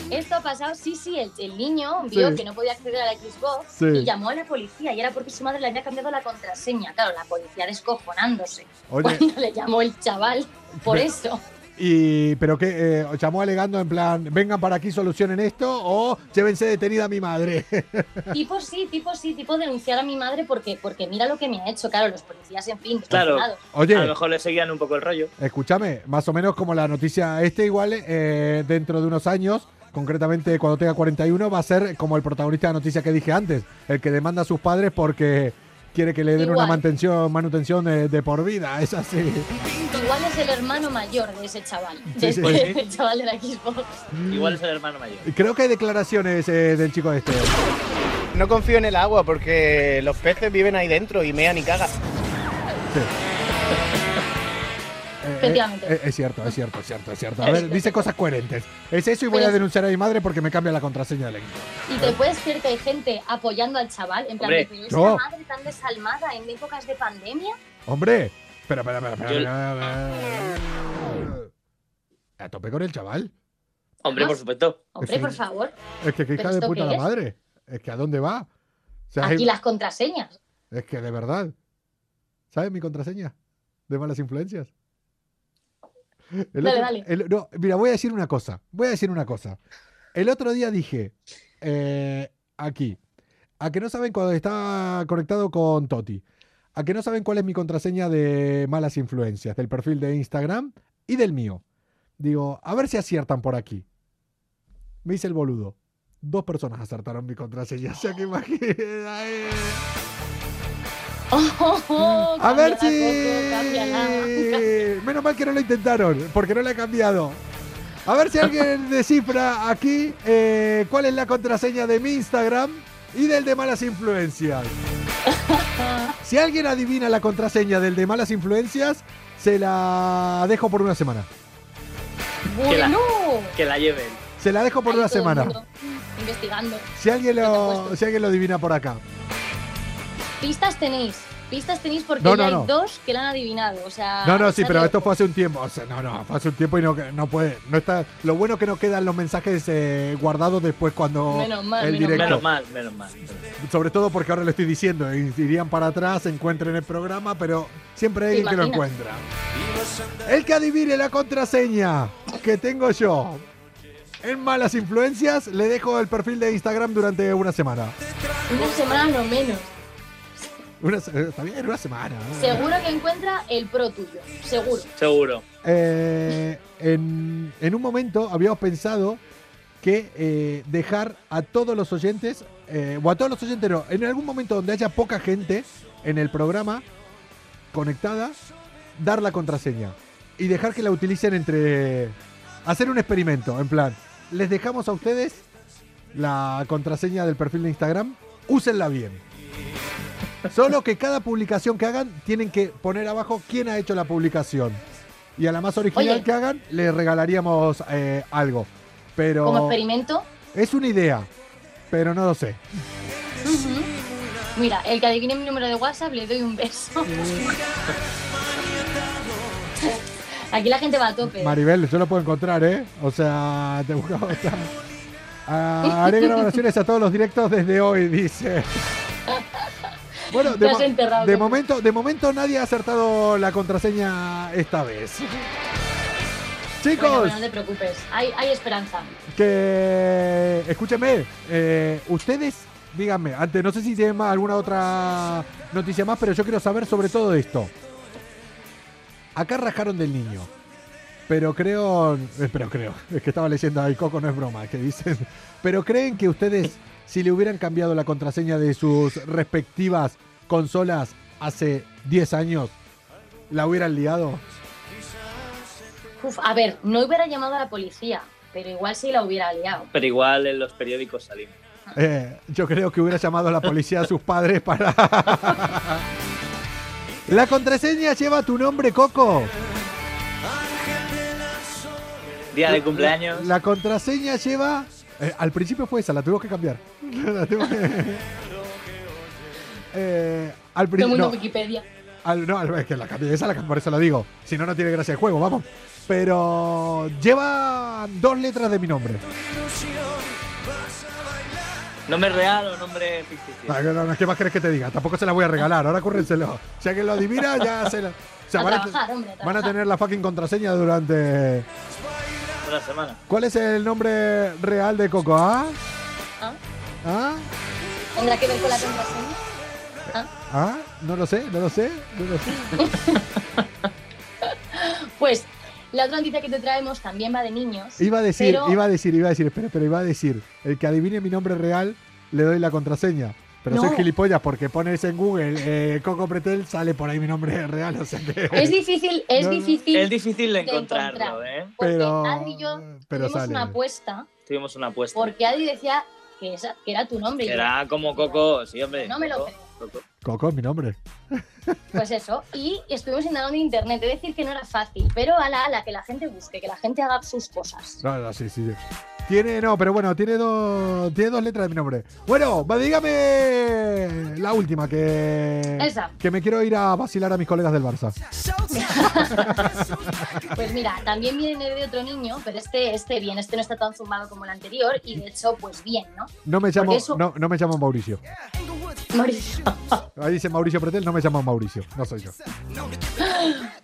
Esto ha pasado, sí, sí, el, el niño vio Sí. que no podía acceder a la Xbox Sí. y llamó a la policía y era porque su madre le había cambiado la contraseña. Claro, la policía descojonándose Oye. cuando le llamó el chaval por eso. Y, pero que eh, llamó alegando en plan, vengan para aquí, solucionen esto o llévense detenida a mi madre. tipo sí, tipo sí, tipo denunciar a mi madre porque, porque mira lo que me ha hecho. Claro, los policías, en fin, Claro. Oye. A lo mejor le seguían un poco el rollo. Escúchame, más o menos como la noticia este igual eh, dentro de unos años, concretamente cuando tenga 41, va a ser como el protagonista de la noticia que dije antes, el que demanda a sus padres porque quiere que le den Igual. una manutención, manutención de, de por vida, es así. Igual es el hermano mayor de ese chaval, Sí, de sí. ese del chaval de la Xbox. Igual es el hermano mayor. Y Creo que hay declaraciones eh, del chico este. No confío en el agua porque los peces viven ahí dentro y mean y cagan. Eh, Efectivamente. eh, es cierto, es cierto, es cierto, es cierto. A ver, dice cosas coherentes. Es eso y voy a denunciar a mi madre porque me cambia la contraseña del equipo. Y te puedes creer que hay gente apoyando al chaval, en plan Hombre, de, no. madre tan desalmada en épocas de pandemia. Hombre, espera, espera, espera, espera, espera, espera. A tope con el chaval. Hombre, por supuesto. Hombre, Es por favor. Es que qué ¿Pero hija de puta la es? madre. Es que a dónde va. O sea, Aquí es, las contraseñas. es que de verdad. ¿Sabes mi contraseña? De malas influencias. El Dale, otro- dale. el- no, mira, voy a decir una cosa. Voy a decir una cosa. El otro día dije, eh, aquí, a que no saben cuando estaba conectado con Toti, a que no saben cuál es mi contraseña de malas influencias, del perfil de Instagram y del mío. Digo, a ver si aciertan por aquí. Me hice el boludo. Dos personas acertaron mi contraseña. O sea que imagina. Oh, A ver Coco, si. Menos mal que no lo intentaron, porque no la he cambiado. A ver si alguien descifra aquí eh, cuál es la contraseña de mi Instagram y del de malas influencias. Si alguien adivina la contraseña del de malas influencias, se la dejo por una semana. Que la, Bueno. que la lleven. Se la dejo por Ahí una semana. Investigando. Si alguien lo, si alguien lo adivina por acá. Pistas tenéis. Pistas tenéis porque No, ya no, hay no. dos que la han adivinado. O sea, No, no, sí, pero esto fue hace un tiempo. O sea, no, no, fue hace un tiempo y no, no puede. No está, lo bueno que no quedan los mensajes eh, guardados después cuando Menos mal, el menos directo. Menos mal, menos mal. Sobre todo porque ahora lo estoy diciendo. eh, Irían para atrás, encuentren el programa, pero siempre hay ¿Te alguien que lo encuentra. El que adivine la contraseña que tengo yo en malas influencias, le dejo el perfil de Instagram durante una semana. Una semana no menos. Una, se- está bien, una semana. ¿no? Seguro que encuentra el pro tuyo. Seguro. Seguro. Eh, en, en un momento habíamos pensado que eh, dejar a todos los oyentes, eh, o a todos los oyentes no, en algún momento donde haya poca gente en el programa conectada, dar la contraseña y dejar que la utilicen entre... Hacer un experimento, en plan, les dejamos a ustedes la contraseña del perfil de Instagram, úsenla bien. Solo que cada publicación que hagan tienen que poner abajo quién ha hecho la publicación. Y a la más original Oye. que hagan le regalaríamos eh, algo. Pero Como experimento. es una idea, pero no lo sé. Mira, el que adivine mi número de WhatsApp le doy un beso. Aquí la gente va a tope. Maribel, yo lo puedo encontrar, ¿eh? O sea, te buscamos. Ah, haré grabaciones a todos los directos desde hoy, dice. Bueno, de, mo- enterrado, de momento, de momento nadie ha acertado la contraseña esta vez. Chicos, Bueno, no te preocupes, hay, hay esperanza. que escúcheme, eh, ustedes, díganme, antes no sé si tienen más- alguna otra noticia más, pero yo quiero saber sobre todo esto. Acá rajaron del niño, pero creo, eh, pero creo, es que estaba leyendo ahí Coco, no es broma, que dicen, pero creen que ustedes, si le hubieran cambiado la contraseña de sus respectivas consolas hace 10 años, la hubieran liado. Uf, a ver, no hubiera llamado a la policía, pero igual sí la hubiera liado. Pero igual en los periódicos salimos. Eh, yo creo que hubiera llamado a la policía a sus padres para. la contraseña lleva tu nombre, Coco. Día de cumpleaños. La contraseña lleva. eh, al principio fue esa, la tuvimos que cambiar. Eh, al Todo el principio. mundo No, Wikipedia. al- no, es que la esa la por eso lo digo. Si no, no tiene gracia el juego, vamos. Pero lleva dos letras de mi nombre. ¿Nombre real o nombre ficticio? Ah, no, ¿Qué más querés que te diga? Tampoco se la voy a regalar, ahora cúrrenselo. Si alguien lo adivina, ya se la. O sea, A van, a, hombre, a van a tener la fucking contraseña durante. Una semana. ¿Cuál es el nombre real de Coco? ¿Ah? ¿Ah? ¿Tendrá que ver con la contraseña? ¿Ah? ¿Ah? No lo sé, no lo sé, no lo sé. Pues la otra noticia que te traemos también va de niños. Iba a decir, pero- iba a decir, iba a decir, espera, pero iba a decir, el que adivine mi nombre real, le doy la contraseña. Pero soy No. gilipollas porque pones en Google eh, Coco Pretel, sale por ahí mi nombre real, o sea que... Es difícil, es No, difícil. Es difícil de de encontrarlo, encontrar. ¿eh? Porque Pero- Adri y yo pero tuvimos sale. una apuesta Tuvimos una apuesta. porque Adri decía que, esa- que era tu nombre. yo, Era como Coco, sí, hombre. No me lo Coco, creo. Coco. Coco es mi nombre. Pues eso. Y estuvimos indagando en internet. He de decir que no era fácil, pero a la, a la que la gente busque, que la gente haga sus cosas. No, sí, sí. sí. Tiene, no, pero bueno, tiene dos, tiene dos letras de mi nombre. Bueno, dígame la última, que, Esa. que me quiero ir a vacilar a mis colegas del Barça. Pues mira, también viene de otro niño, pero este, este bien, este no está tan zumbado como el anterior y de hecho, pues bien, ¿no? No me llamo, eso- no, no me llamo Mauricio. Mauricio. Ahí dice Mauricio Pretel, no me llamo Mauricio, no soy yo.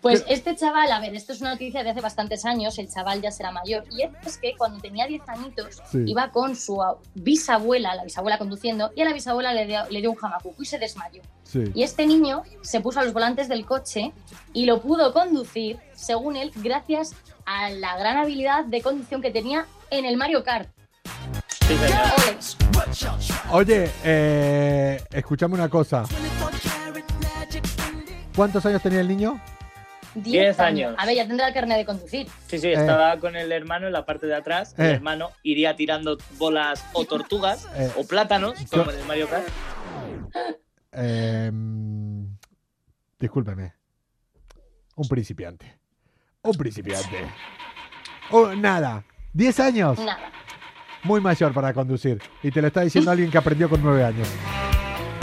Pues este chaval, a ver, esto es una noticia de hace bastantes años, el chaval ya será mayor, y es que cuando tenía 10 añitos Sí. iba con su a- bisabuela, la bisabuela conduciendo, y a la bisabuela le dio, le dio un jamacuco y se desmayó. Sí. Y este niño se puso a los volantes del coche y lo pudo conducir, según él, gracias a la gran habilidad de conducción que tenía en el Mario Kart. Sí. Oye, eh, escúchame una cosa. ¿Cuántos años tenía el niño? 10 Diez años. A ver, ya tendrá el carnet de conducir. Sí, sí, estaba con el hermano en la parte de atrás. El Eh. hermano iría tirando bolas o tortugas Eh. o plátanos, como en el Mario Kart. Eh, discúlpeme. Un principiante. Un principiante. Oh, nada. ¿10 años? Nada. Muy mayor para conducir. Y te lo está diciendo alguien que aprendió con 9 años.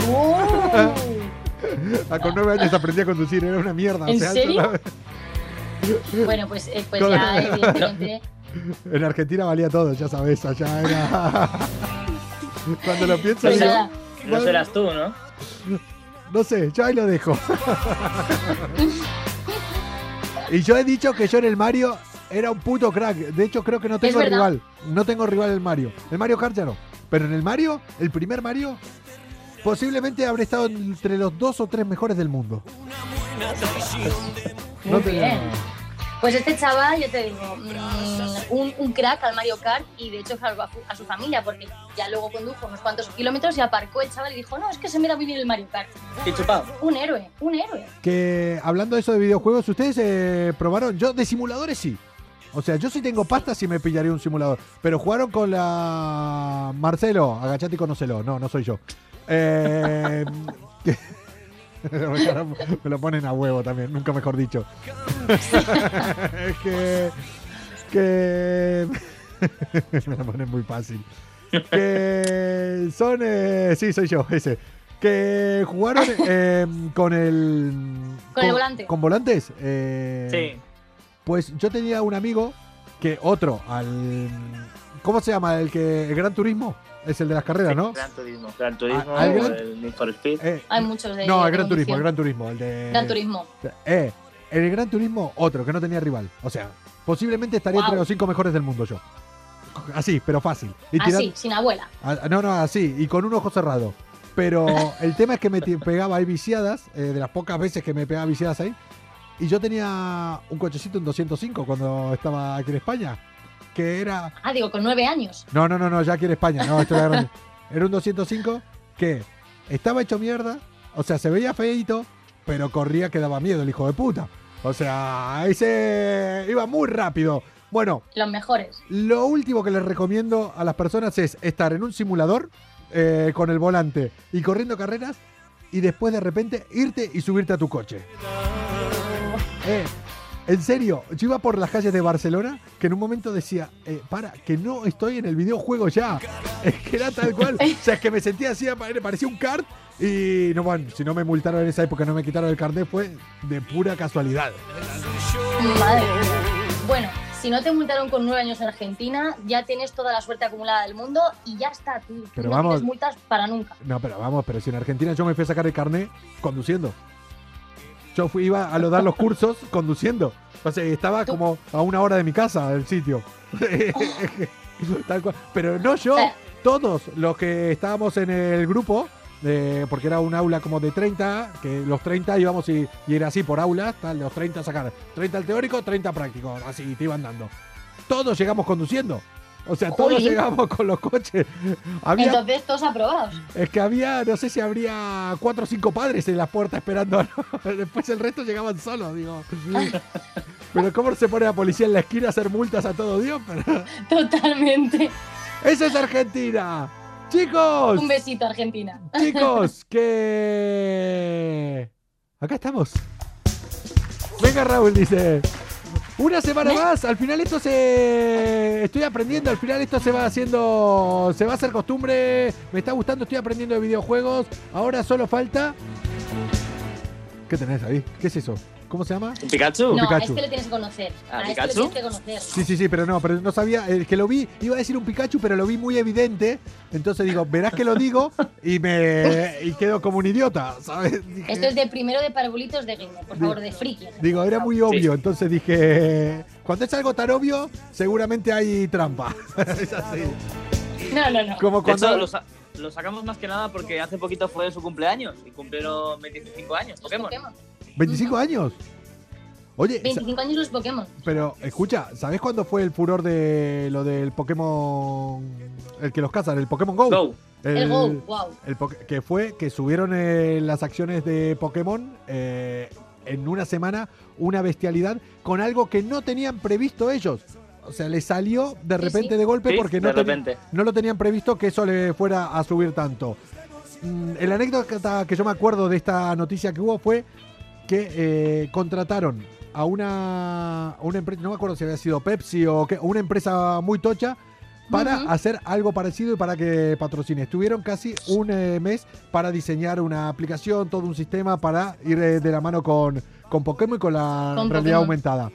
Ah, con 9 años aprendí a conducir. Era una mierda. ¿En o sea, serio? Bueno, pues, eh, pues ya, evidentemente. En Argentina valía todo, ya sabes. Allá era. Cuando lo pienso, Pues. No serás tú, ¿no? No sé, yo ahí lo dejo. y yo he dicho que yo en el Mario era un puto crack. De hecho, creo que no tengo rival. No tengo rival en el Mario. El Mario Kart ya no. Pero en el Mario, el primer Mario, posiblemente habré estado entre los dos o tres mejores del mundo. Muy No te- bien. Pues este chaval, yo te digo, mm, un, un crack al Mario Kart y de hecho salvó a, su- a su familia porque ya luego condujo unos cuantos kilómetros y aparcó el chaval y dijo, no, es que se me da muy bien el Mario Kart. Y chupado. Un héroe, un héroe. Que hablando de eso de videojuegos, ¿ustedes eh, probaron? Yo de simuladores sí. O sea, yo sí tengo pasta si me pillaría un simulador. Pero jugaron con la. Marcelo, agachate y conocelo. No, no soy yo. Eh, me lo ponen a huevo también, nunca mejor dicho. es que. Que. me lo ponen muy fácil. Que son. eh, sí, soy yo, ese. Que jugaron eh, con el. Con el volante. ¿Con volantes? Eh, Sí. Pues yo tenía un amigo que otro, al. ¿Cómo se llama? El que. El Gran Turismo. Es el de las carreras, ¿no? Gran Turismo. Gran Turismo, ¿Al Gran- el Need for Speed. Eh, Hay muchos de no, el Gran Turismo, el Gran Turismo, el de. Gran Turismo. Eh, en el Gran Turismo, otro que no tenía rival. O sea, Posiblemente estaría Guau. entre los cinco mejores del mundo yo. Así, pero fácil. Y Así, sin abuela. Ah, No, no, así, y con un ojo cerrado. Pero el tema es que me pegaba ahí viciadas, eh, de las pocas veces que me pegaba viciadas ahí. Y yo tenía un cochecito en 205 cuando estaba aquí en España. Que era. Ah, digo, con nueve años. No, no, no, no, ya aquí en España. No, esto era grande. Era un 205 que estaba hecho mierda. O sea, se veía feito, pero corría que daba miedo el hijo de puta. O sea, ese iba muy rápido. Bueno, Los mejores. lo último que les recomiendo a las personas es estar en un simulador eh, con el volante y corriendo carreras y después de repente irte y subirte a tu coche. Eh, en serio, yo iba por las calles de Barcelona que en un momento decía, eh, para, que no estoy en el videojuego ya. Es que era tal cual. O sea, es que me sentía así, pare- parecía un kart y no, bueno, si no me multaron en esa época, no me quitaron el carnet, fue de pura casualidad. Madre. Bueno, si no te multaron con nueve años en Argentina, ya tienes toda la suerte acumulada del mundo y ya está. Tú, tú Pero no vamos. tienes multas para nunca. No, pero vamos, pero si en Argentina yo me fui a sacar el carnet conduciendo. Yo fui, iba a lo dar los cursos conduciendo. O sea, estaba como a una hora de mi casa del sitio. Tal cual. Pero no yo, todos los que estábamos en el grupo, eh, porque era un aula como de 30, que los 30 íbamos y, y era así por aula, tal, los 30 a sacar. 30 al teórico, 30 práctico, así te iban dando. Todos llegamos conduciendo. O sea, todos llegamos con los coches. Había Entonces, todos aprobados. es que había, no sé si habría cuatro o cinco padres en la puerta esperando. ¿no? Después el resto llegaban solos, digo. Pero ¿cómo se pone la policía en la esquina a hacer multas a todo Dios? Pero... Totalmente. ¡Esa es Argentina! ¡Chicos! Un besito, Argentina. ¡Chicos! Que... Acá estamos. Venga, Raúl, dice. Una semana más, al final esto se... Estoy aprendiendo, al final esto se va haciendo... Se va a hacer costumbre, me está gustando, estoy aprendiendo de videojuegos. Ahora solo falta... ¿Qué tenés ahí? ¿Qué es eso? ¿Cómo se llama? ¿Un Pikachu? No, a Pikachu. este le tienes que conocer. ¿A A, este Pikachu? le tienes que conocer. Sí, sí, sí, pero no, pero no sabía, el que lo vi, iba a decir un Pikachu, pero lo vi muy evidente. Entonces digo, verás que lo digo y me y quedo como un idiota, ¿sabes? Dije- Esto es de primero de parabolitos de gamer, por favor, de friki. Digo, era muy obvio, entonces dije, cuando es algo tan obvio, seguramente hay trampa. es así. No, no, no. Como De cuando... lo sacamos más que nada porque hace poquito fue su cumpleaños y cumplieron 25 años. Pokémon. 25 años. Oye, sa- 25 años los Pokémon. pero escucha, ¿sabés cuándo fue el furor de lo del Pokémon, el que los cazan, el Pokémon Go? Go. El, Go, wow. El que fue que subieron eh, las acciones de Pokémon eh, en una semana una bestialidad con algo que no tenían previsto ellos. O sea, les salió de repente sí. de golpe Sí, porque no, de teni- repente. no lo tenían previsto que eso le fuera a subir tanto. Mm, el anécdota que yo me acuerdo de esta noticia que hubo fue que eh, contrataron a una, a una empresa, no me acuerdo si había sido Pepsi o, qué, o una empresa muy tocha para hacer algo parecido y para que patrocine. Estuvieron casi un eh, mes para diseñar una aplicación, todo un sistema para ir eh, de la mano con, con Pokémon y con la Con realidad Pokémon. aumentada.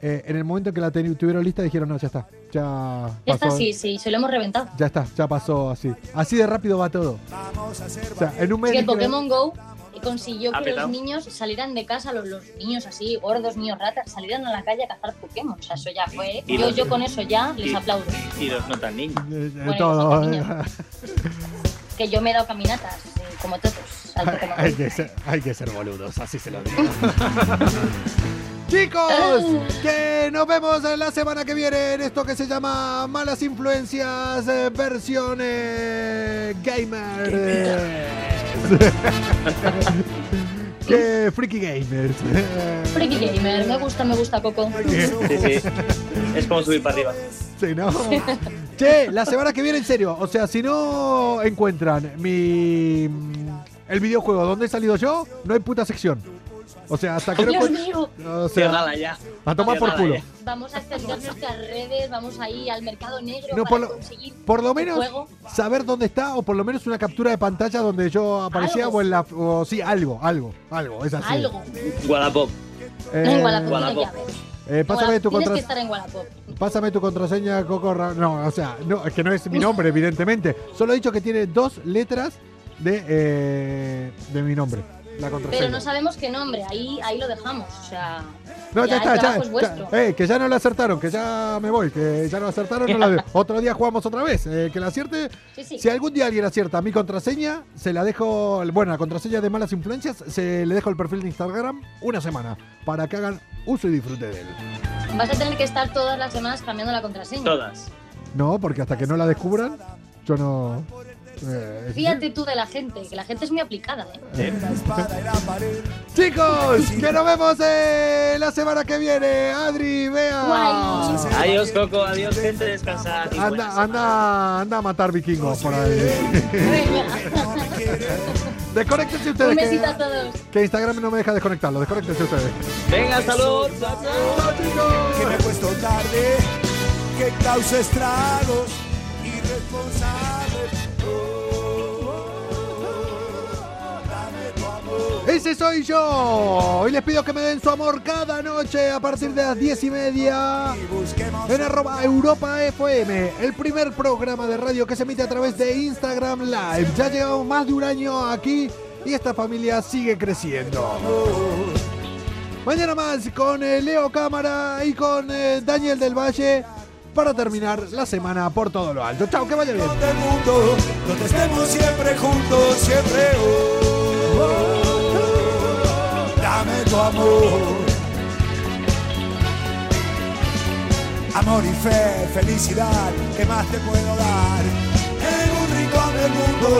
Eh, en el momento en que la tuvieron lista dijeron, no, ya está, ya Ya está, sí, sí, se lo hemos reventado. ya está, ya pasó así. Así de rápido va todo. O sea, en un mes el Pokémon Go consiguió que los niños salieran de casa, los, los niños así, gordos, niños ratas, salieran a la calle a cazar Pokémon. O sea, eso ya fue. Y Yo, los- yo con eso ya les y- aplaudo. Y los no tan niños. Eh, Bueno, todo. los niños. Que yo me he dado caminatas, eh, como todos, al Pokémon hay, que ser, hay que ser boludos, así se lo digo. Chicos, que nos vemos la semana que viene en esto que se llama Malas Influencias eh, versión eh, gamer. eh. que freaky gamers. Freaky Gamer, me gusta, me gusta Coco. Sí, sí. Es como subir para arriba. Sí, ¿no? Che, la semana que viene, en serio. O sea, si no encuentran mi. El videojuego donde he salido yo, no hay puta sección. O sea, hasta que no Dios mío. O sea, ya. a tomar por culo. ya. Vamos a extender nuestras redes, vamos ahí al mercado negro No, para por lo- conseguir Por lo menos juego. saber dónde está o por lo menos una captura de pantalla donde yo aparecía Algo. o en la. O, sí, algo, algo, algo. Es así. Algo. Wallapop. Eh, en Wallapop Wallapop. eh, pásame, tu Tienes contra- que estar en Wallapop. pásame tu contraseña, Coco. Ra- No, o sea, no, es que no es mi nombre, evidentemente. Solo he dicho que tiene dos letras de, eh, de mi nombre. La contraseña. Pero no sabemos qué nombre, ahí, ahí lo dejamos. O sea, No, ya, Ya, está, el ya, ya. Eh, que ya no la acertaron, que ya me voy, que ya no la acertaron. no la- Otro día jugamos otra vez. eh, que la acierte. Sí, sí. Si algún día alguien acierta mi contraseña, se la dejo. Bueno, la contraseña de malas influencias, se le dejo el perfil de Instagram una semana para que hagan uso y disfrute de él. Vas a tener que estar todas las semanas cambiando la contraseña. Todas. No, porque hasta que no la descubran, yo no. Eh, Fíjate tú de la gente, que la gente es muy aplicada, ¿eh? Chicos, que nos vemos eh, la semana que viene. Adri, vea. Adiós, Coco. Adiós, gente. Descansad. Anda, anda, anda a matar vikingos por ahí. Desconéctense ustedes. Un que- besito a todos. Que Instagram no me deja desconectarlo. Desconéctense ustedes. Venga, salud. Que me he puesto tarde, que causa estragos irresponsables. Ese soy yo. Y les pido que me den su amor cada noche a partir de las 10 y media en arroba Europa FM, el primer programa de radio que se emite a través de Instagram Live. Ya llevamos más de un año aquí y esta familia sigue creciendo. Mañana más con eh, Leo Cámara y con eh, Daniel del Valle para terminar la semana por todo lo alto. Chao, que vaya bien. Dame tu amor. Amor y fe, felicidad, ¿qué más te puedo dar? En un rincón del mundo,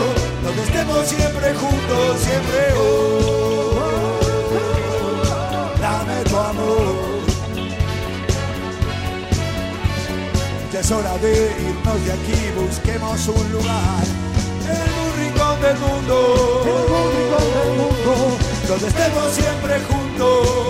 donde estemos siempre juntos, siempre. oh, dame tu amor. Ya es hora de irnos de aquí, busquemos un lugar en un rincón del mundo, en un rincón del mundo, donde estemos siempre juntos.